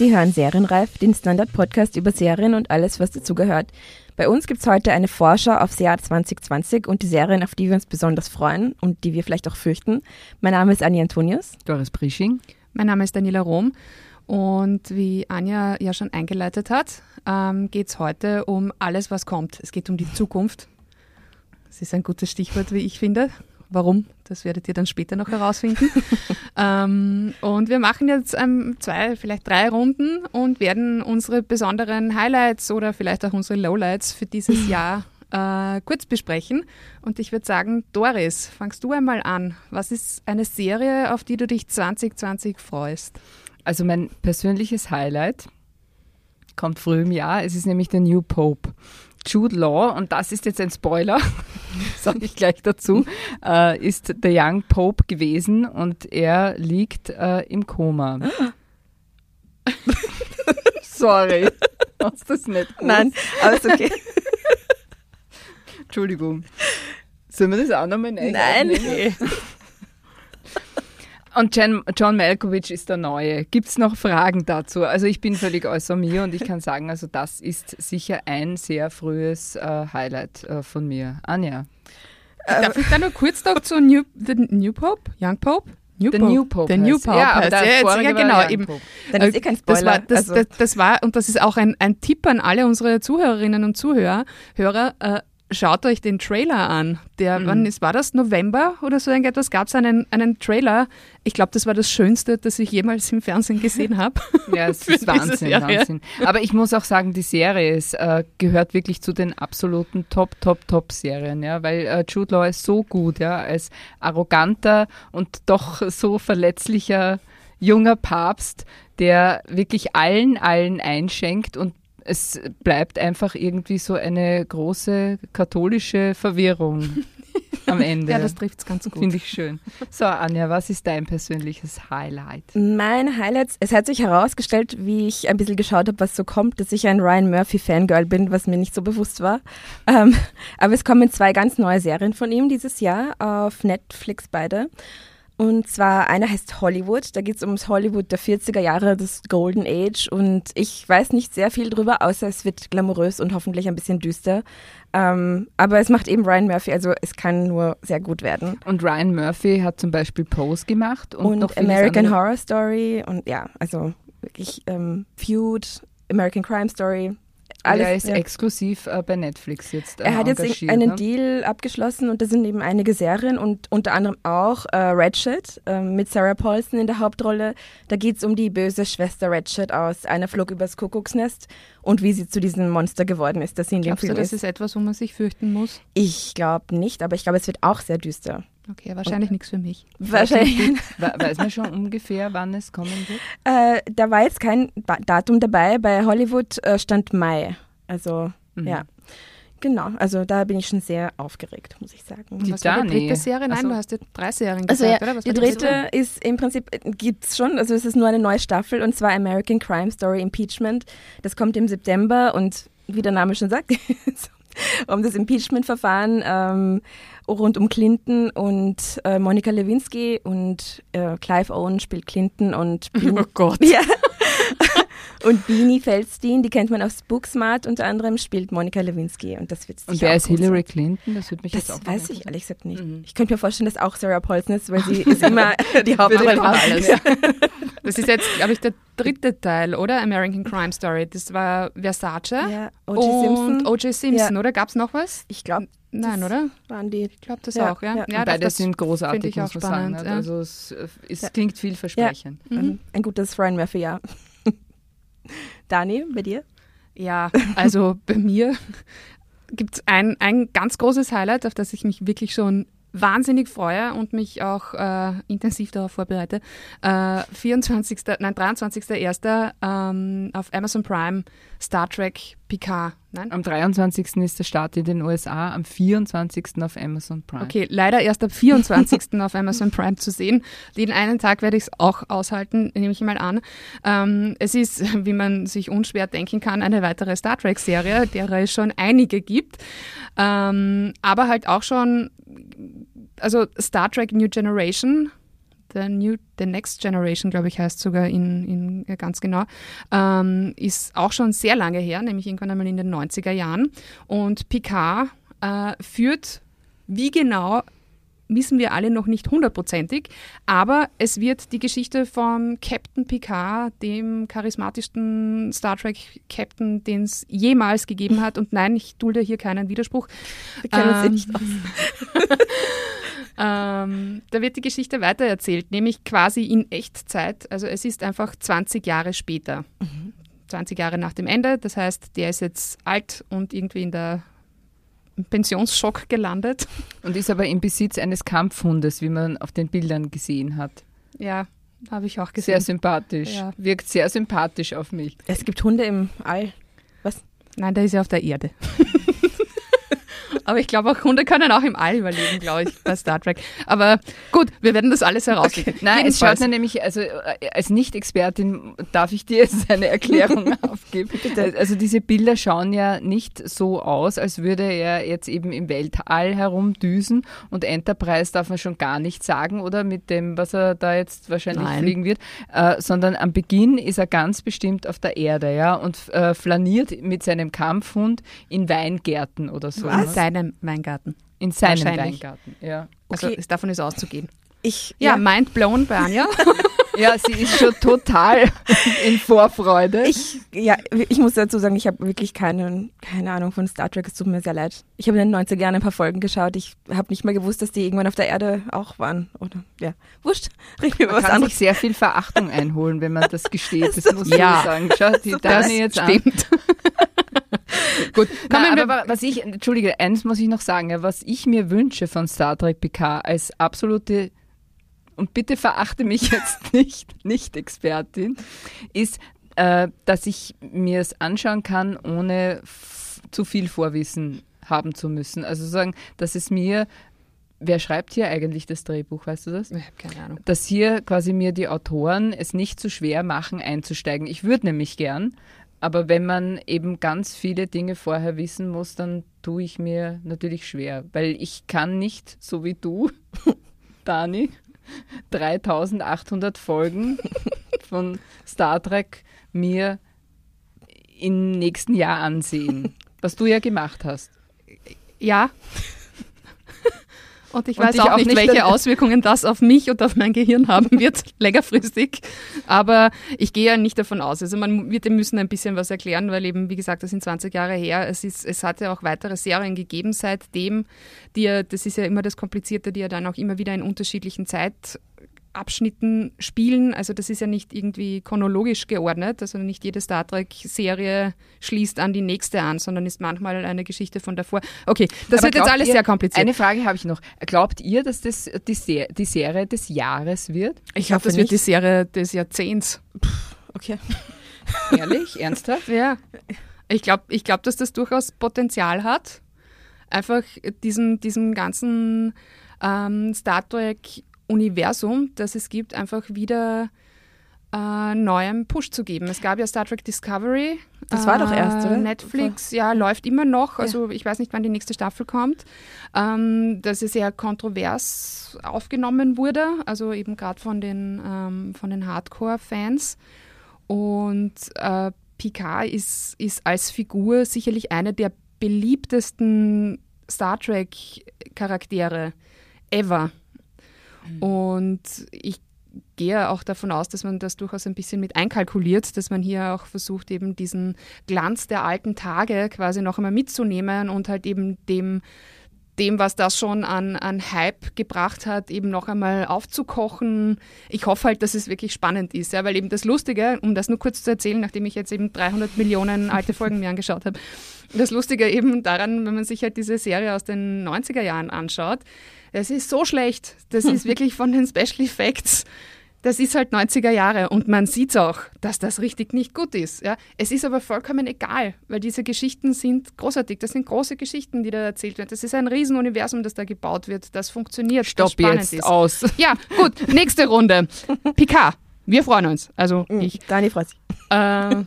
Sie hören Serienreif, den Standard-Podcast über Serien und alles, was dazugehört. Bei uns gibt es heute eine Vorschau aufs Jahr 2020 und die Serien, auf die wir uns besonders freuen und die wir vielleicht auch fürchten. Mein Name ist Anni Antonius. Doris Prisching. Mein Name ist Daniela Rom. Und wie Anja ja schon eingeleitet hat, ähm, geht es heute um alles, was kommt. Es geht um die Zukunft. Das ist ein gutes Stichwort, wie ich finde. Warum? Das werdet ihr dann später noch herausfinden. ähm, und wir machen jetzt ähm, zwei, vielleicht drei Runden und werden unsere besonderen Highlights oder vielleicht auch unsere Lowlights für dieses Jahr äh, kurz besprechen. Und ich würde sagen, Doris, fangst du einmal an. Was ist eine Serie, auf die du dich 2020 freust? Also mein persönliches Highlight kommt früh im Jahr. Es ist nämlich der New Pope. Jude Law, und das ist jetzt ein Spoiler, sage ich gleich dazu, äh, ist der Young Pope gewesen und er liegt äh, im Koma. Sorry, hast du das nicht gewusst? Nein, ist okay. Entschuldigung. Sollen wir das auch nochmal Nein. Nee. Und John, John Malkovich ist der Neue. Gibt es noch Fragen dazu? Also ich bin völlig außer mir und ich kann sagen, also das ist sicher ein sehr frühes äh, Highlight äh, von mir. Anja. Darf ich da nur kurz noch zu New, the New Pope? Young Pope? New der Pope. New Pope. Der New Pope. Ja, der ja, jetzt, ja, genau. Eben. Dann ist eh kein Spoiler. Das war, das, also. das, das, war, und das ist auch ein, ein Tipp an alle unsere Zuhörerinnen und Zuhörer, Hörer, äh, schaut euch den Trailer an. Der, mhm. wann ist, war das? November oder so irgendetwas? Gab es einen, einen Trailer? Ich glaube, das war das Schönste, das ich jemals im Fernsehen gesehen habe. ja, es ist Wahnsinn, Wahnsinn. Aber ich muss auch sagen, die Serie ist, äh, gehört wirklich zu den absoluten Top, Top, Top-Serien, ja, weil äh, Jude Law ist so gut, ja, als arroganter und doch so verletzlicher junger Papst, der wirklich allen, allen einschenkt und es bleibt einfach irgendwie so eine große katholische Verwirrung am Ende. ja, das trifft es ganz gut. Finde ich schön. So, Anja, was ist dein persönliches Highlight? Mein Highlight, es hat sich herausgestellt, wie ich ein bisschen geschaut habe, was so kommt, dass ich ein Ryan Murphy-Fangirl bin, was mir nicht so bewusst war. Ähm, aber es kommen zwei ganz neue Serien von ihm dieses Jahr auf Netflix beide. Und zwar einer heißt Hollywood. Da geht es ums Hollywood der 40er Jahre, das Golden Age. Und ich weiß nicht sehr viel drüber, außer es wird glamourös und hoffentlich ein bisschen düster. Ähm, aber es macht eben Ryan Murphy, also es kann nur sehr gut werden. Und Ryan Murphy hat zum Beispiel Pose gemacht und, und American Horror Story und ja, also wirklich ähm, Feud, American Crime Story. Alles, er ist ja. exklusiv äh, bei Netflix jetzt. Äh, er hat jetzt einen ne? Deal abgeschlossen und da sind eben einige Serien und unter anderem auch äh, Ratchet äh, mit Sarah Paulson in der Hauptrolle. Da geht es um die böse Schwester Ratchet aus Einer flog übers Kuckucksnest und wie sie zu diesem Monster geworden ist, das sie in Glaubst dem Film du, das ist. ist etwas, wo man sich fürchten muss? Ich glaube nicht, aber ich glaube, es wird auch sehr düster. Okay, wahrscheinlich nichts für mich. Wahrscheinlich. Weiß man schon ungefähr, wann es kommen wird? Äh, da war jetzt kein Datum dabei. Bei Hollywood äh, stand Mai. Also, mhm. ja. Genau, also da bin ich schon sehr aufgeregt, muss ich sagen. Die was war die dritte Serie? Nein, also, du hast ja drei Serien gesagt, also ja, oder? Was die dritte die ist im Prinzip, gibt es schon, also es ist nur eine neue Staffel und zwar American Crime Story Impeachment. Das kommt im September und wie der Name schon sagt, um das Impeachment-Verfahren ähm, rund um Clinton und äh, Monika Lewinsky und äh, Clive Owen spielt Clinton und Bean Oh Gott. Ja. und Beanie Feldstein, die kennt man aus Booksmart unter anderem, spielt Monika Lewinsky und das wird Und wer ist Hillary sein. Clinton? Das würde mich das jetzt auch weiß ich ehrlich gesagt nicht. Mhm. Ich könnte mir vorstellen, dass auch Sarah Paulson ist, weil sie ist immer die Hauptrolle alles. Das ist jetzt, glaube ich, der dritte Teil, oder? American Crime Story. Das war Versace ja, und O.J. Simpson, ja. oder? Gab es noch was? Ich glaube, Nein, oder? Waren die. Ich glaube das ja, auch, ja. ja. ja Beide sind großartig, muss man sagen. Ja. Also es, es klingt vielversprechend. Ja. Mhm. Ein gutes Ryan Murphy, ja. Dani, bei dir? Ja, also bei mir gibt es ein, ein ganz großes Highlight, auf das ich mich wirklich schon wahnsinnig freue und mich auch äh, intensiv darauf vorbereite. Äh, 24. Nein, 23.01. Ähm, auf Amazon Prime Star Trek Picard. Nein? Am 23. ist der Start in den USA, am 24. auf Amazon Prime. Okay, leider erst am 24. auf Amazon Prime zu sehen. Den einen Tag werde ich es auch aushalten, nehme ich mal an. Ähm, es ist, wie man sich unschwer denken kann, eine weitere Star Trek-Serie, derer es schon einige gibt. Ähm, aber halt auch schon, also Star Trek New Generation The, New, The Next Generation, glaube ich, heißt sogar in, in äh, ganz genau, ähm, ist auch schon sehr lange her, nämlich irgendwann einmal in den 90er Jahren. Und Picard äh, führt wie genau wissen wir alle noch nicht hundertprozentig, aber es wird die Geschichte vom Captain Picard, dem charismatischsten Star Trek Captain, den es jemals gegeben hat. Und nein, ich dulde hier keinen Widerspruch. Wir kennen ähm, uns nicht aus. ähm, da wird die Geschichte weitererzählt, nämlich quasi in Echtzeit. Also es ist einfach 20 Jahre später. Mhm. 20 Jahre nach dem Ende. Das heißt, der ist jetzt alt und irgendwie in der Pensionsschock gelandet. Und ist aber im Besitz eines Kampfhundes, wie man auf den Bildern gesehen hat. Ja, habe ich auch gesehen. Sehr sympathisch. Ja. Wirkt sehr sympathisch auf mich. Es gibt Hunde im All. Was? Nein, der ist ja auf der Erde. Aber ich glaube, auch Hunde können auch im All überleben, glaube ich, bei Star Trek. Aber gut, wir werden das alles herausfinden. Okay. Nein, es schaut mir nämlich, also äh, als Nicht-Expertin darf ich dir jetzt eine Erklärung aufgeben. Also diese Bilder schauen ja nicht so aus, als würde er jetzt eben im Weltall herumdüsen und Enterprise darf man schon gar nicht sagen, oder mit dem, was er da jetzt wahrscheinlich Nein. fliegen wird, äh, sondern am Beginn ist er ganz bestimmt auf der Erde, ja, und äh, flaniert mit seinem Kampfhund in Weingärten oder so. Was? Ne? Seinem Weingarten. In seinem Weingarten, ja. Also okay. davon ist auszugehen. Ich, ja, ja, mind blown bei Anja. ja, sie ist schon total in Vorfreude. Ich, ja, ich muss dazu sagen, ich habe wirklich keine, keine Ahnung von Star Trek. Es tut mir sehr leid. Ich habe in den 90er Jahren ein paar Folgen geschaut. Ich habe nicht mal gewusst, dass die irgendwann auf der Erde auch waren. Oder, ja, wurscht. Reden wir man was kann anderes. sich sehr viel Verachtung einholen, wenn man das gesteht. Das, das muss ja. ich sagen. Schau, die Dani jetzt stimmt. an. Gut, Nein, aber was ich, entschuldige, eins muss ich noch sagen, was ich mir wünsche von Star Trek PK als absolute und bitte verachte mich jetzt nicht, nicht Expertin, ist, äh, dass ich mir es anschauen kann, ohne zu viel Vorwissen haben zu müssen. Also sagen, dass es mir Wer schreibt hier eigentlich das Drehbuch, weißt du das? Ich habe keine Ahnung. Dass hier quasi mir die Autoren es nicht so schwer machen, einzusteigen. Ich würde nämlich gern, aber wenn man eben ganz viele Dinge vorher wissen muss, dann tue ich mir natürlich schwer, weil ich kann nicht, so wie du, Dani, 3800 Folgen von Star Trek mir im nächsten Jahr ansehen, was du ja gemacht hast. Ja, und ich weiß und ich auch, auch, nicht, welche Auswirkungen das auf mich und auf mein Gehirn haben wird, längerfristig. Aber ich gehe ja nicht davon aus. Also man wird dem müssen ein bisschen was erklären, weil eben, wie gesagt, das sind 20 Jahre her. Es, ist, es hat ja auch weitere Serien gegeben seitdem, die ja, das ist ja immer das Komplizierte, die ja dann auch immer wieder in unterschiedlichen Zeit Abschnitten spielen. Also das ist ja nicht irgendwie chronologisch geordnet. Also nicht jede Star Trek-Serie schließt an die nächste an, sondern ist manchmal eine Geschichte von davor. Okay, das Aber wird jetzt alles ihr, sehr kompliziert. Eine Frage habe ich noch. Glaubt ihr, dass das die, Se die Serie des Jahres wird? Ich, ich glaube, das nicht. wird die Serie des Jahrzehnts. okay. Ehrlich? Ernsthaft? Ja. Ich glaube, ich glaub, dass das durchaus Potenzial hat. Einfach diesem, diesem ganzen ähm, Star Trek Universum, das es gibt, einfach wieder äh, neuem Push zu geben. Es gab ja Star Trek Discovery. Das war doch erst, oder? Netflix, ja, läuft immer noch. Also ja. ich weiß nicht, wann die nächste Staffel kommt. Ähm, dass es sehr kontrovers aufgenommen wurde, also eben gerade von den, ähm, den Hardcore-Fans. Und äh, Picard ist, ist als Figur sicherlich eine der beliebtesten Star Trek-Charaktere ever. Und ich gehe auch davon aus, dass man das durchaus ein bisschen mit einkalkuliert, dass man hier auch versucht, eben diesen Glanz der alten Tage quasi noch einmal mitzunehmen und halt eben dem dem, was das schon an, an Hype gebracht hat, eben noch einmal aufzukochen. Ich hoffe halt, dass es wirklich spannend ist, ja, weil eben das Lustige, um das nur kurz zu erzählen, nachdem ich jetzt eben 300 Millionen alte Folgen mir angeschaut habe, das Lustige eben daran, wenn man sich halt diese Serie aus den 90er Jahren anschaut, es ist so schlecht. Das ist wirklich von den Special Effects. Das ist halt 90er Jahre und man sieht auch, dass das richtig nicht gut ist. Ja? Es ist aber vollkommen egal, weil diese Geschichten sind großartig. Das sind große Geschichten, die da erzählt werden. Das ist ein Riesenuniversum, das da gebaut wird. Das funktioniert. Stopp das jetzt ist. aus. Ja, gut. Nächste Runde. Picard. Wir freuen uns. Also mhm, ich. Dani freut sich. Äh,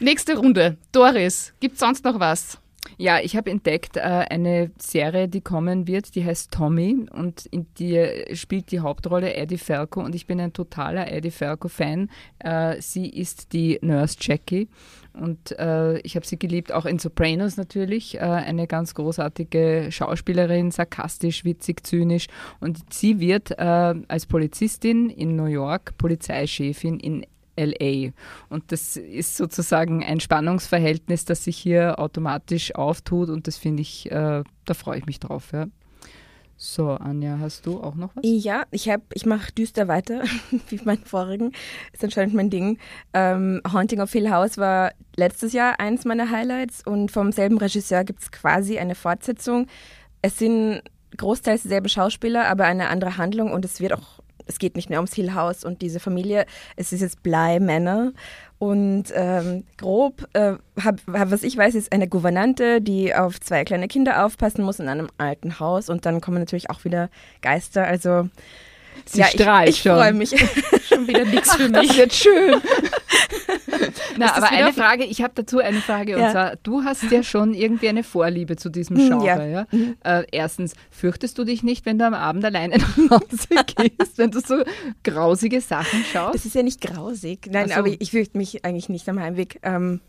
nächste Runde. Doris. Gibt es sonst noch was? Ja, ich habe entdeckt äh, eine Serie, die kommen wird, die heißt Tommy und in die spielt die Hauptrolle Eddie Falco und ich bin ein totaler Eddie Falco-Fan. Äh, sie ist die Nurse Jackie und äh, ich habe sie geliebt, auch in Sopranos natürlich. Äh, eine ganz großartige Schauspielerin, sarkastisch, witzig, zynisch und sie wird äh, als Polizistin in New York Polizeichefin in LA. Und das ist sozusagen ein Spannungsverhältnis, das sich hier automatisch auftut und das finde ich, äh, da freue ich mich drauf. Ja. So, Anja, hast du auch noch was? Ja, ich habe, ich mache düster weiter, wie meinen vorigen. Ist anscheinend mein Ding. Ähm, Haunting of Hill House war letztes Jahr eins meiner Highlights und vom selben Regisseur gibt es quasi eine Fortsetzung. Es sind großteils dieselbe Schauspieler, aber eine andere Handlung und es wird auch es geht nicht mehr ums Hill House und diese Familie. Es ist jetzt Bly-Männer. Und ähm, grob, äh, hab, hab, was ich weiß, ist eine Gouvernante, die auf zwei kleine Kinder aufpassen muss in einem alten Haus. Und dann kommen natürlich auch wieder Geister. Also Sie ja, strahlt ich, ich freue mich. schon wieder nichts für mich. Das wird schön. Na, aber eine Frage, ich habe dazu eine Frage. Ja. Und zwar, du hast ja schon irgendwie eine Vorliebe zu diesem hm, Genre. Ja. ja? Mhm. Äh, erstens, fürchtest du dich nicht, wenn du am Abend alleine nach Hause gehst, wenn du so grausige Sachen schaust? Das ist ja nicht grausig. Nein, so. aber ich fürchte mich eigentlich nicht am Heimweg. Ähm,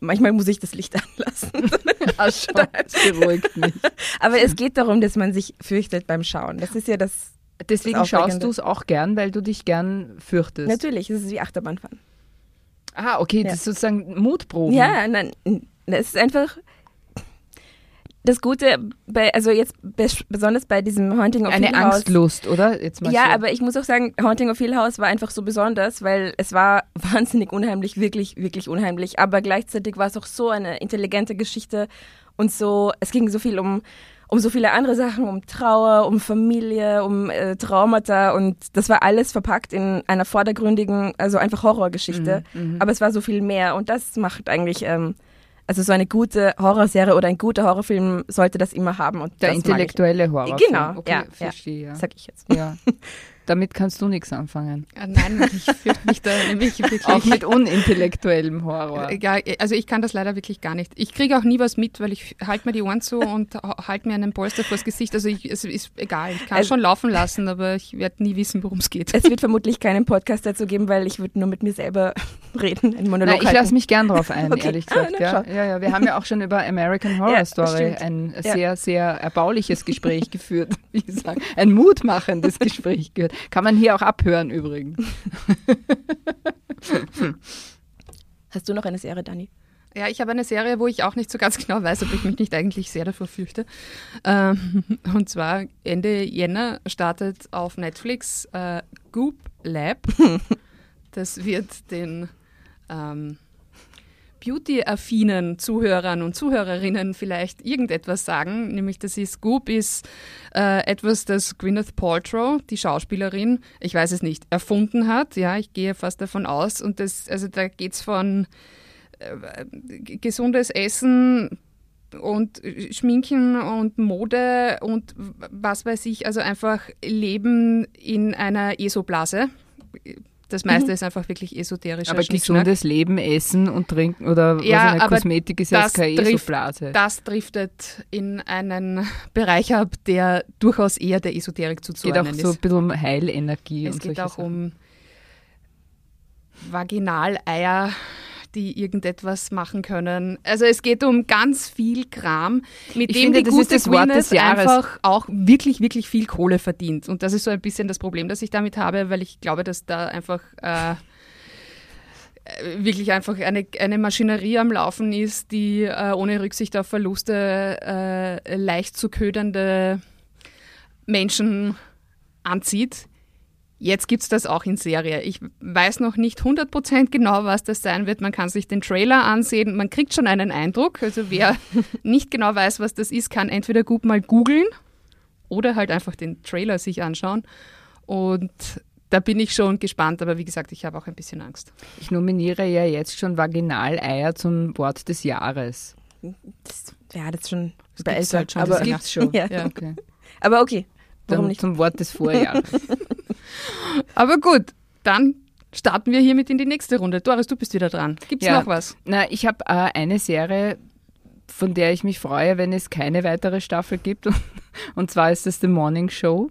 manchmal muss ich das Licht anlassen. Ach schon, das beruhigt mich. Aber es geht darum, dass man sich fürchtet beim Schauen. Das ist ja das Deswegen schaust du es auch gern, weil du dich gern fürchtest. Natürlich, es ist wie Achterbahnfahren. Ah, okay, ja. das ist sozusagen Mutproben. Ja, nein, es ist einfach das Gute bei, also jetzt besonders bei diesem Haunting of Eine Hill House. Eine Angstlust, oder? Jetzt mal ja, so. aber ich muss auch sagen, Haunting of Hill House war einfach so besonders, weil es war wahnsinnig unheimlich, wirklich, wirklich unheimlich. Aber gleichzeitig war es auch so eine intelligente Geschichte und so, es ging so viel um um so viele andere Sachen, um Trauer, um Familie, um äh, Traumata und das war alles verpackt in einer vordergründigen, also einfach Horrorgeschichte. Mhm, mhm. Aber es war so viel mehr und das macht eigentlich, ähm, also so eine gute Horrorserie oder ein guter Horrorfilm sollte das immer haben. Und Der intellektuelle Horrorfilm. Genau, okay, ja, verstehe, ja. sag ich jetzt. Ja. Damit kannst du nichts anfangen. Ja, nein, ich fürchte mich da nämlich wirklich. Auch mit unintellektuellem Horror. Ja, also ich kann das leider wirklich gar nicht. Ich kriege auch nie was mit, weil ich halte mir die Ohren zu und halte mir einen Polster vors Gesicht. Also ich, es ist egal. Ich kann es schon laufen lassen, aber ich werde nie wissen, worum es geht. Es wird vermutlich keinen Podcast dazu geben, weil ich würde nur mit mir selber reden, einen Monolog Nein, Ich lasse mich gern drauf ein, okay. ehrlich gesagt. Ah, ja. ja, ja, wir haben ja auch schon über American Horror ja, Story ein sehr, sehr erbauliches Gespräch geführt, wie gesagt, ein mutmachendes Gespräch geführt. Kann man hier auch abhören übrigens. Hast du noch eine Serie, Dani? Ja, ich habe eine Serie, wo ich auch nicht so ganz genau weiß, ob ich mich nicht eigentlich sehr davor fürchte. Ähm, und zwar Ende Jänner startet auf Netflix äh, Goop Lab. Das wird den ähm, beauty-affinen Zuhörern und Zuhörerinnen vielleicht irgendetwas sagen, nämlich dass ist Scoop ist äh, etwas, das Gwyneth Paltrow, die Schauspielerin, ich weiß es nicht, erfunden hat. Ja, ich gehe fast davon aus. Und das, also da geht es von äh, gesundes Essen und Schminken und Mode und was weiß ich, also einfach Leben in einer ESO-Blase das meiste mhm. ist einfach wirklich esoterisch. Aber gesundes Leben, Essen und Trinken oder ja, was Kosmetik ist ja keine ESO-Blase. Das driftet in einen Bereich ab, der durchaus eher der Esoterik zuzuordnen ist. Es geht auch so ein bisschen um Heilenergie. Es geht auch Sachen. um Vaginaleier, die irgendetwas machen können. Also es geht um ganz viel Kram, mit ich dem finde, die gute Gwyneth einfach auch wirklich, wirklich viel Kohle verdient. Und das ist so ein bisschen das Problem, das ich damit habe, weil ich glaube, dass da einfach äh, wirklich einfach eine, eine Maschinerie am Laufen ist, die äh, ohne Rücksicht auf Verluste äh, leicht zu ködernde Menschen anzieht Jetzt gibt es das auch in Serie. Ich weiß noch nicht 100% genau, was das sein wird. Man kann sich den Trailer ansehen. Man kriegt schon einen Eindruck. Also wer nicht genau weiß, was das ist, kann entweder gut mal googeln oder halt einfach den Trailer sich anschauen. Und da bin ich schon gespannt, aber wie gesagt, ich habe auch ein bisschen Angst. Ich nominiere ja jetzt schon Vaginaleier zum Wort des Jahres. Das, ja, das schon das gibt's halt schon. Aber das gibt's schon. Ja. ja. Okay. Aber okay. Warum Dann nicht? Zum Wort des Vorjahres. Aber gut, dann starten wir hiermit in die nächste Runde. Doris, du bist wieder dran. Gibt es ja. noch was? Na, ich habe äh, eine Serie, von der ich mich freue, wenn es keine weitere Staffel gibt. Und zwar ist es The Morning Show.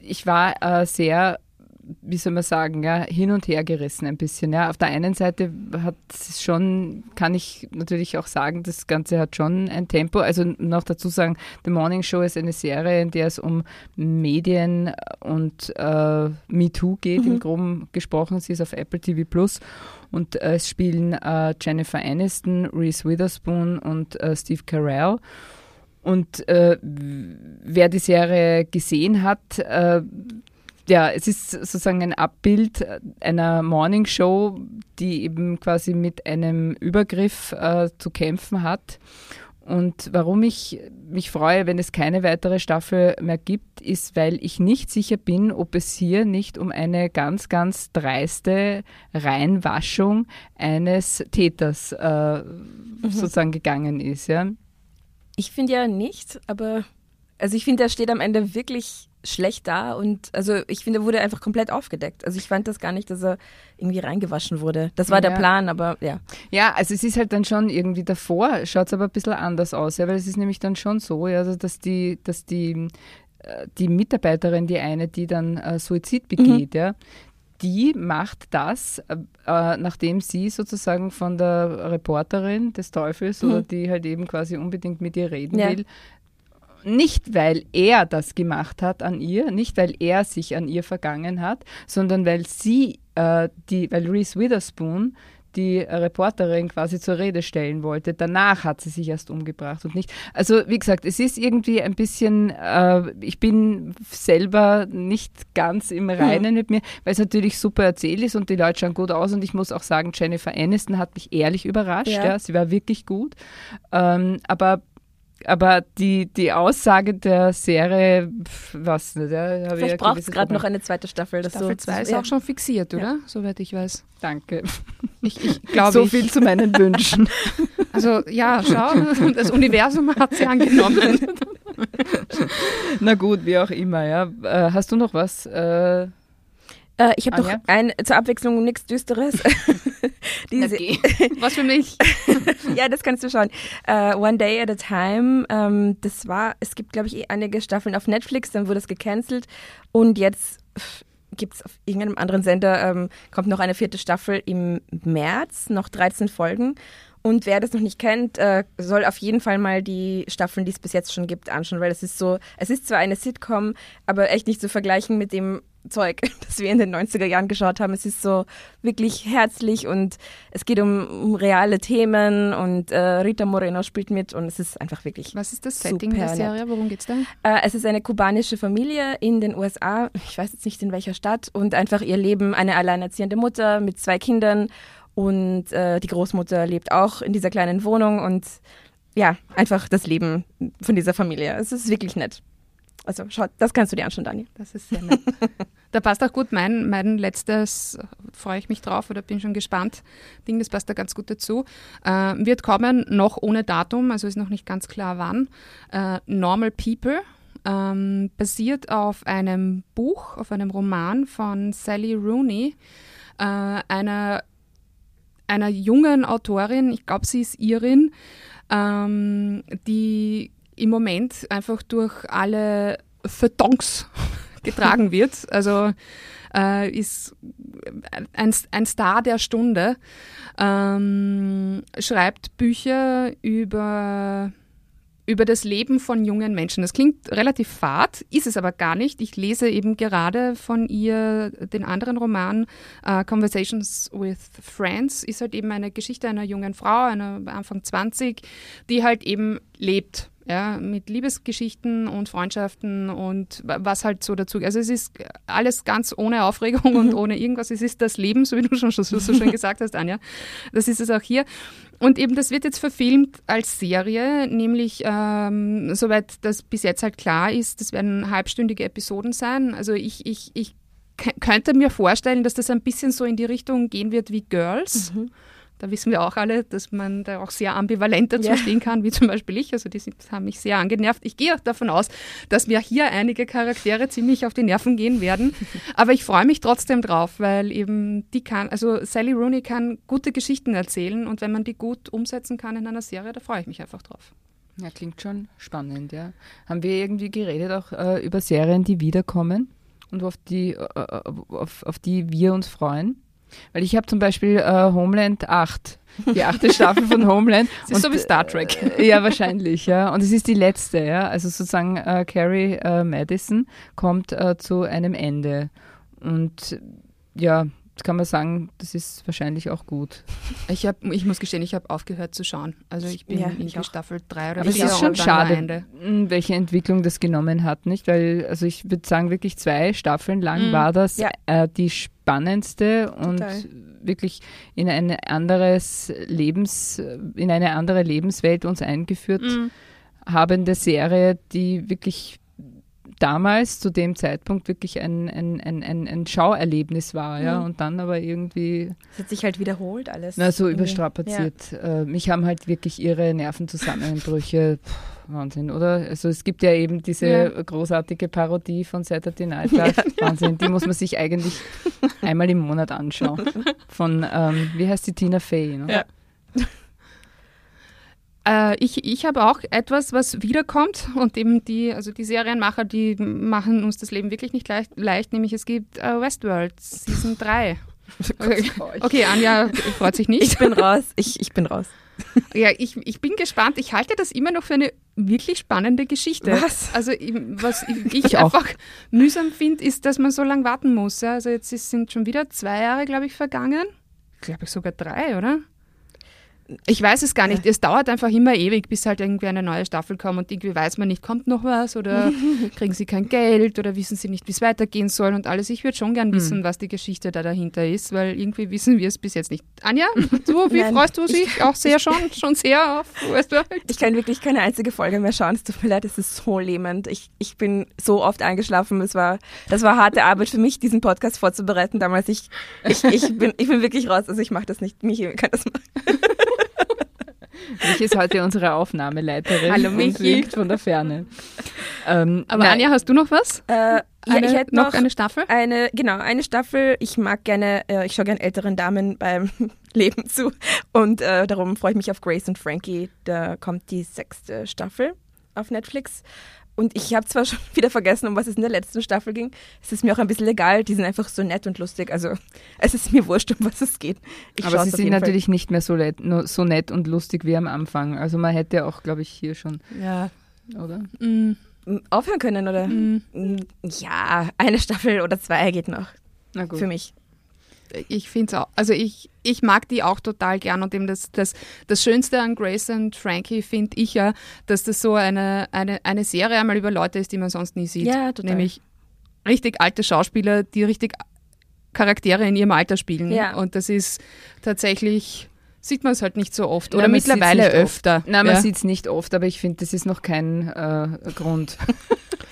Ich war äh, sehr wie soll man sagen, ja, hin und her gerissen ein bisschen. Ja. Auf der einen Seite hat es schon, kann ich natürlich auch sagen, das Ganze hat schon ein Tempo. Also noch dazu sagen, The Morning Show ist eine Serie, in der es um Medien und äh, MeToo geht, mhm. im Groben gesprochen. Sie ist auf Apple TV Plus und äh, es spielen äh, Jennifer Aniston, Reese Witherspoon und äh, Steve Carell. Und äh, wer die Serie gesehen hat, äh, ja, es ist sozusagen ein Abbild einer Morning Show, die eben quasi mit einem Übergriff äh, zu kämpfen hat. Und warum ich mich freue, wenn es keine weitere Staffel mehr gibt, ist, weil ich nicht sicher bin, ob es hier nicht um eine ganz, ganz dreiste Reinwaschung eines Täters äh, mhm. sozusagen gegangen ist. Ja. Ich finde ja nicht, aber also ich finde, er steht am Ende wirklich schlecht da und also ich finde, er wurde einfach komplett aufgedeckt. Also ich fand das gar nicht, dass er irgendwie reingewaschen wurde. Das war ja. der Plan, aber ja. Ja, also es ist halt dann schon irgendwie davor, schaut es aber ein bisschen anders aus, ja, weil es ist nämlich dann schon so, ja, also dass die, dass die, äh, die Mitarbeiterin, die eine, die dann äh, Suizid begeht, mhm. ja, die macht das, äh, nachdem sie sozusagen von der Reporterin des Teufels mhm. oder die halt eben quasi unbedingt mit ihr reden ja. will, nicht, weil er das gemacht hat an ihr, nicht, weil er sich an ihr vergangen hat, sondern weil sie, äh, die, weil Reese Witherspoon die Reporterin quasi zur Rede stellen wollte. Danach hat sie sich erst umgebracht und nicht. Also wie gesagt, es ist irgendwie ein bisschen, äh, ich bin selber nicht ganz im Reinen mhm. mit mir, weil es natürlich super erzählt ist und die Leute schauen gut aus und ich muss auch sagen, Jennifer Aniston hat mich ehrlich überrascht. Ja. ja sie war wirklich gut. Ähm, aber aber die, die Aussage der Serie, was nicht, ja, Vielleicht ja braucht es gerade noch eine zweite Staffel. Staffel 2 so, ist ja. auch schon fixiert, oder? Ja. Soweit ich weiß. Danke. Ich, ich glaube So viel zu meinen Wünschen. Also ja, schau, das Universum hat sie angenommen. Na gut, wie auch immer, ja. Äh, hast du noch was? Äh, äh, ich habe noch ein, zur Abwechslung nichts Düsteres. Diese, Was für mich? ja, das kannst du schauen. Uh, One Day at a Time. Ähm, das war, es gibt, glaube ich, eh einige Staffeln auf Netflix, dann wurde es gecancelt. Und jetzt gibt es auf irgendeinem anderen Sender, ähm, kommt noch eine vierte Staffel im März, noch 13 Folgen. Und wer das noch nicht kennt, äh, soll auf jeden Fall mal die Staffeln, die es bis jetzt schon gibt, anschauen, weil es ist so, es ist zwar eine Sitcom, aber echt nicht zu vergleichen mit dem Zeug, das wir in den 90er Jahren geschaut haben. Es ist so wirklich herzlich und es geht um, um reale Themen und äh, Rita Moreno spielt mit und es ist einfach wirklich. Was ist das Setting der Serie? Worum geht's da? Äh, es ist eine kubanische Familie in den USA, ich weiß jetzt nicht in welcher Stadt, und einfach ihr Leben, eine alleinerziehende Mutter mit zwei Kindern und äh, die Großmutter lebt auch in dieser kleinen Wohnung und ja, einfach das Leben von dieser Familie. Es ist wirklich nett. Also schau, das kannst du dir anschauen, Dani. Das ist sehr nett. da passt auch gut mein, mein letztes, freue ich mich drauf oder bin schon gespannt, Ding, das passt da ganz gut dazu. Äh, wird kommen, noch ohne Datum, also ist noch nicht ganz klar wann. Äh, Normal People, ähm, basiert auf einem Buch, auf einem Roman von Sally Rooney, äh, einer, einer jungen Autorin, ich glaube, sie ist Irin, ähm, die im Moment einfach durch alle Feuilletons getragen wird. Also äh, ist ein, ein, Star der Stunde, ähm, schreibt Bücher über über das Leben von jungen Menschen. Das klingt relativ fad, ist es aber gar nicht. Ich lese eben gerade von ihr den anderen Roman uh, Conversations with Friends. Ist halt eben eine Geschichte einer jungen Frau, einer Anfang 20, die halt eben lebt ja, mit Liebesgeschichten und Freundschaften und was halt so dazu. Also es ist alles ganz ohne Aufregung und ohne irgendwas. Es ist das Leben, so wie du schon so, so schön gesagt hast, Anja. Das ist es auch hier. Und eben das wird jetzt verfilmt als Serie, nämlich ähm, soweit das bis jetzt halt klar ist, das werden halbstündige Episoden sein. Also ich, ich, ich könnte mir vorstellen, dass das ein bisschen so in die Richtung gehen wird wie Girls. Mhm Da wissen wir auch alle, dass man da auch sehr ambivalent dazu ja. stehen kann, wie zum Beispiel ich. Also die sind, haben mich sehr angenervt. Ich gehe auch davon aus, dass mir hier einige Charaktere ziemlich auf die Nerven gehen werden. Aber ich freue mich trotzdem drauf, weil eben die kann, also Sally Rooney kann gute Geschichten erzählen und wenn man die gut umsetzen kann in einer Serie, da freue ich mich einfach drauf. Ja, klingt schon spannend, ja. Haben wir irgendwie geredet auch äh, über Serien, die wiederkommen und auf die, äh, auf, auf die wir uns freuen? Weil ich habe zum Beispiel äh, Homeland 8, die achte Staffel von Homeland. Das ist und, so wie Star Trek. Äh, ja, wahrscheinlich, ja. Und es ist die letzte, ja. Also sozusagen äh, Carrie äh, Madison kommt äh, zu einem Ende. Und ja, kann man sagen, das ist wahrscheinlich auch gut. Ich, hab, ich muss gestehen, ich habe aufgehört zu schauen. Also ich bin ja, in ich Staffel 3 oder 4. Aber es ist schon schade, welche Entwicklung das genommen hat, nicht? Weil, also ich würde sagen, wirklich zwei Staffeln lang mhm. war das ja. äh, die spannendste und Total. wirklich in ein anderes Lebens, in eine andere Lebenswelt uns eingeführt mhm. habende Serie, die wirklich damals zu dem Zeitpunkt wirklich ein, ein, ein, ein, ein Schauerlebnis war, ja, mhm. und dann aber irgendwie. Es hat sich halt wiederholt alles. Na, so überstrapaziert. Ja. Äh, mich haben halt wirklich ihre Nervenzusammenbrüche. Pff, Wahnsinn, oder? Also es gibt ja eben diese ja. großartige Parodie von Saturday Night Live. Ja. Wahnsinn, die muss man sich eigentlich einmal im Monat anschauen. Von, ähm, wie heißt die Tina Fey? Ne? Ja. Äh, ich ich habe auch etwas, was wiederkommt und eben die, also die Serienmacher, die machen uns das Leben wirklich nicht leicht, leicht nämlich es gibt äh, Westworld Season 3. Okay. okay, Anja freut sich nicht. Ich bin raus. Ich, ich bin raus. Ja, ich, ich bin gespannt. Ich halte das immer noch für eine wirklich spannende Geschichte. Was? Also, was ich, ich einfach mühsam finde, ist, dass man so lange warten muss. Also, jetzt sind schon wieder zwei Jahre, glaube ich, vergangen. Glaube ich sogar drei, oder? Ich weiß es gar nicht. Es dauert einfach immer ewig, bis halt irgendwie eine neue Staffel kommt und irgendwie weiß man nicht, kommt noch was oder kriegen sie kein Geld oder wissen sie nicht, wie es weitergehen soll und alles. Ich würde schon gern wissen, hm. was die Geschichte da dahinter ist, weil irgendwie wissen wir es bis jetzt nicht. Anja, du, wie Nein, freust du dich auch sehr schon, schon sehr auf Westworld? Ich kann wirklich keine einzige Folge mehr schauen. Es tut mir leid, es ist so lähmend. Ich, ich bin so oft eingeschlafen. Es war, das war harte Arbeit für mich, diesen Podcast vorzubereiten. Damals ich, ich, ich bin, ich bin wirklich raus. Also ich mache das nicht. Michi kann das machen. Michi ist heute unsere Aufnahmeleiterin. Hallo Michi. von der Ferne. Ähm, Aber nein. Anja, hast du noch was? Äh, ja, eine, ich hätte noch, noch, eine Staffel. Eine, genau, eine Staffel. Ich mag gerne, äh, ich schaue gerne älteren Damen beim Leben zu. Und äh, darum freue ich mich auf Grace und Frankie. Da kommt die sechste Staffel auf Netflix. Und ich habe zwar schon wieder vergessen, um was es in der letzten Staffel ging. Es ist mir auch ein bisschen egal. Die sind einfach so nett und lustig. Also es ist mir wurscht, um was es geht. Ich Aber sie sind natürlich Fall. nicht mehr so, so, nett und lustig wie am Anfang. Also man hätte auch, glaube ich, hier schon. Ja. Oder? Mhm. Aufhören können, oder? Mhm. Ja, eine Staffel oder zwei geht noch. Na gut. Für mich ich finde es auch, also ich, ich mag die auch total gern und eben das, das, das Schönste an Grace und Frankie finde ich ja, dass das so eine, eine, eine Serie einmal über Leute ist, die man sonst nie sieht. Ja, total. Nämlich richtig alte Schauspieler, die richtig Charaktere in ihrem Alter spielen. Ja. Und das ist tatsächlich sieht man es halt nicht so oft. Oder ja, mittlerweile öfter. Oft. Nein, man ja. sieht es nicht oft, aber ich finde, das ist noch kein äh, Grund.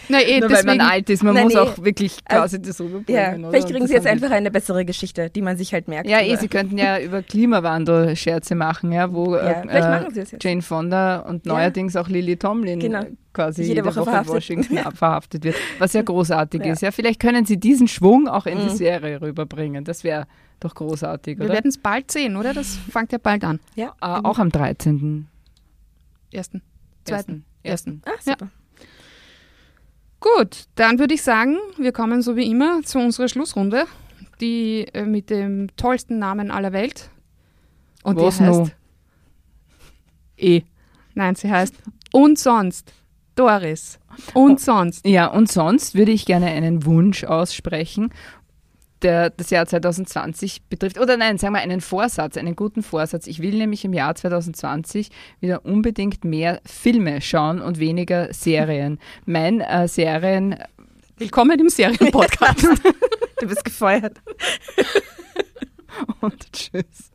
Na, eh, Nur deswegen, weil man alt ist, man Nein, muss nee. auch wirklich quasi das rüberbringen. Ja, vielleicht kriegen sie jetzt einfach eine bessere Geschichte, die man sich halt merkt. Ja, eh, sie könnten ja über Klimawandel Scherze machen, ja, wo ja, äh, Jane Fonda und neuerdings auch Lily Tomlin genau. quasi jede, jede Woche, Woche in Washington ja. verhaftet wird, was ja großartig ist. Ja, vielleicht können sie diesen Schwung auch in mhm. die Serie rüberbringen. Das wäre doch großartig, Wir werden es bald sehen, oder? Das fängt ja bald an. Ja. Äh, auch am 13. Ersten. Zweiten. Ersten. Ach, super. Ja. Gut, dann würde ich sagen, wir kommen so wie immer zu unserer Schlussrunde, die äh, mit dem tollsten Namen aller Welt. Und Was die heißt no? E. Nein, sie heißt Und sonst. Doris. Und sonst. Ja, und sonst würde ich gerne einen Wunsch aussprechen der das Jahr 2020 betrifft. Oder nein, sagen wir einen Vorsatz, einen guten Vorsatz. Ich will nämlich im Jahr 2020 wieder unbedingt mehr Filme schauen und weniger Serien. Mein äh, Serien. Willkommen im Serienpodcast. du bist gefeuert. und tschüss.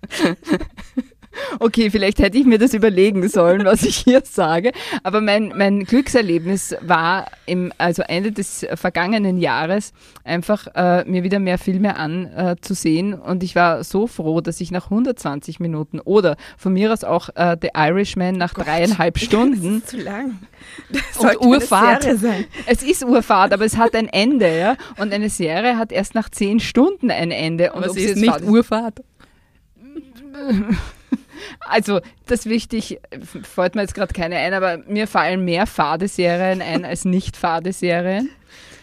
Okay, vielleicht hätte ich mir das überlegen sollen, was ich hier sage. Aber mein, mein Glückserlebnis war im, also Ende des vergangenen Jahres einfach äh, mir wieder mehr Filme anzusehen. Äh, und ich war so froh, dass ich nach 120 Minuten oder von mir aus auch äh, The Irishman nach oh dreieinhalb Stunden. Das ist zu lang. Das und Urfahrt. Es ist Urfahrt, aber es hat ein Ende, ja. Und eine Serie hat erst nach zehn Stunden ein Ende. Und aber sie ist nicht Urfahrt. Also, das wichtig, fällt mir jetzt gerade keine ein, aber mir fallen mehr Fadeserien ein als nicht Fadeserien.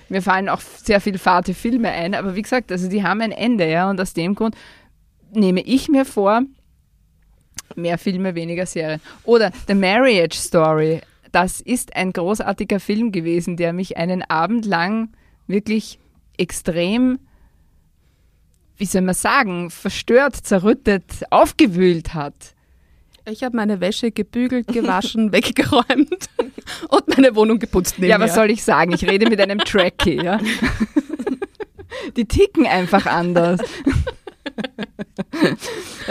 Mir fallen auch sehr viele Fade-Filme ein, aber wie gesagt, also die haben ein Ende, ja, und aus dem Grund nehme ich mir vor, mehr Filme, weniger Serien. Oder The Marriage Story. Das ist ein großartiger Film gewesen, der mich einen Abend lang wirklich extrem wie soll man sagen, verstört, zerrüttet, aufgewühlt hat. Ich habe meine Wäsche gebügelt, gewaschen, weggeräumt und meine Wohnung geputzt. Ja, was soll ich sagen? Ich rede mit einem Tracky. Ja? Die ticken einfach anders.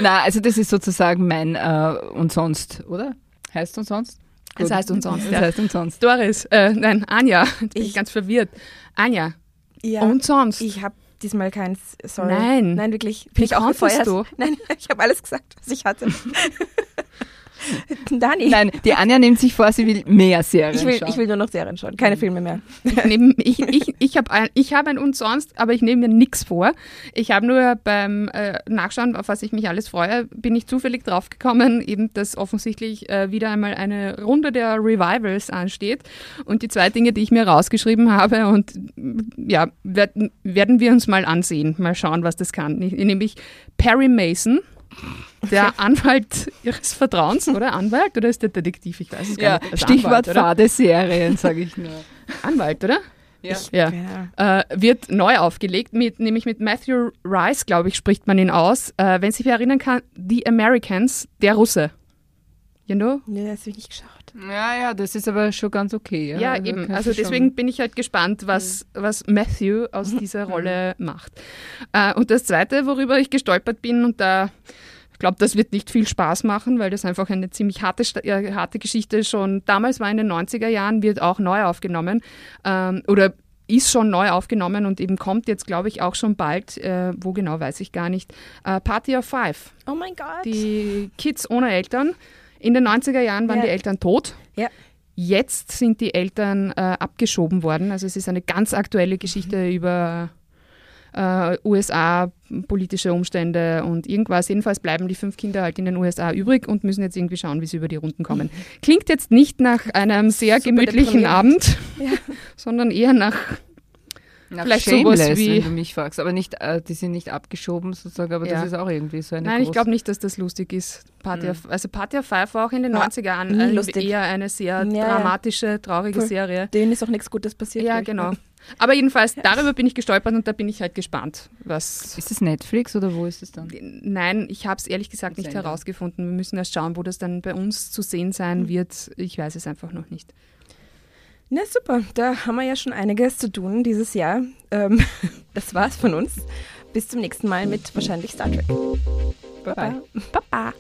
Na, also das ist sozusagen mein äh, und sonst, oder? Heißt und sonst? Es heißt und sonst. Ja. heißt und sonst. Doris, äh, nein, Anja, ich bin ganz verwirrt. Anja, ja, und sonst? Ich habe diesmal keins. Sorry. Nein. Nein, wirklich. Bin Wie ich auch gefeuert. du? Nein, ich habe alles gesagt, was ich hatte. Dani. Nein, die Anja nimmt sich vor, sie will mehr Serien ich will, schauen. Ich will nur noch Serien schauen, keine Filme mehr. ich ich, ich habe ein, hab ein und sonst, aber ich nehme mir nichts vor. Ich habe nur beim äh, Nachschauen, auf was ich mich alles freue, bin ich zufällig draufgekommen, eben, dass offensichtlich äh, wieder einmal eine Runde der Revivals ansteht. Und die zwei Dinge, die ich mir rausgeschrieben habe, und ja, werden, werden wir uns mal ansehen, mal schauen, was das kann. Nämlich Perry Mason der Anwalt ihres Vertrauens, oder? Anwalt oder ist der Detektiv? Ich weiß es ja, gar nicht. Also Stichwort Fade-Serien, sage ich nur. Anwalt, oder? Ja. Ich, ja. ja. Äh, wird neu aufgelegt, mit, nämlich mit Matthew Rice, glaube ich, spricht man ihn aus. Äh, wenn sich wer erinnern kann, The Americans, der Russe. You know? Nee, das habe ich nicht geschaut. Ja, ja, das ist aber schon ganz okay. Ja, ja also eben. Also deswegen bin ich halt gespannt, was, was Matthew aus dieser Rolle macht. Äh, und das Zweite, worüber ich gestolpert bin, und da ich glaube, das wird nicht viel Spaß machen, weil das einfach eine ziemlich harte, äh, harte Geschichte schon damals war in den 90er Jahren, wird auch neu aufgenommen ähm, oder ist schon neu aufgenommen und eben kommt jetzt, glaube ich, auch schon bald, äh, wo genau weiß ich gar nicht, äh, Party of Five. Oh mein Gott. Die Kids ohne Eltern. In den 90er Jahren waren ja. die Eltern tot. Ja. Jetzt sind die Eltern äh, abgeschoben worden. Also es ist eine ganz aktuelle Geschichte mhm. über äh, USA, politische Umstände und irgendwas. Jedenfalls bleiben die fünf Kinder halt in den USA übrig und müssen jetzt irgendwie schauen, wie sie über die Runden kommen. Klingt jetzt nicht nach einem sehr Super gemütlichen Abend, ja. sondern eher nach nach Vielleicht Shameless, sowas wie, wenn du mich fragst. Aber nicht, äh, die sind nicht abgeschoben sozusagen, aber ja. das ist auch irgendwie so eine Nein, ich glaube nicht, dass das lustig ist. Party mhm. of, also Party of Five war auch in den ja, 90er Jahren eher eine sehr ja, dramatische, traurige Voll. Serie. Denen ist auch nichts Gutes passiert. Ja, genau. Aber jedenfalls, darüber bin ich gestolpert und da bin ich halt gespannt, was. Ist es Netflix oder wo ist es dann? Nein, ich habe es ehrlich gesagt nicht herausgefunden. Wir müssen erst schauen, wo das dann bei uns zu sehen sein mhm. wird. Ich weiß es einfach noch nicht. Na super, da haben wir ja schon einiges zu tun dieses Jahr. Ähm, das war's von uns. Bis zum nächsten Mal mit wahrscheinlich Star Trek. Baba. Baba.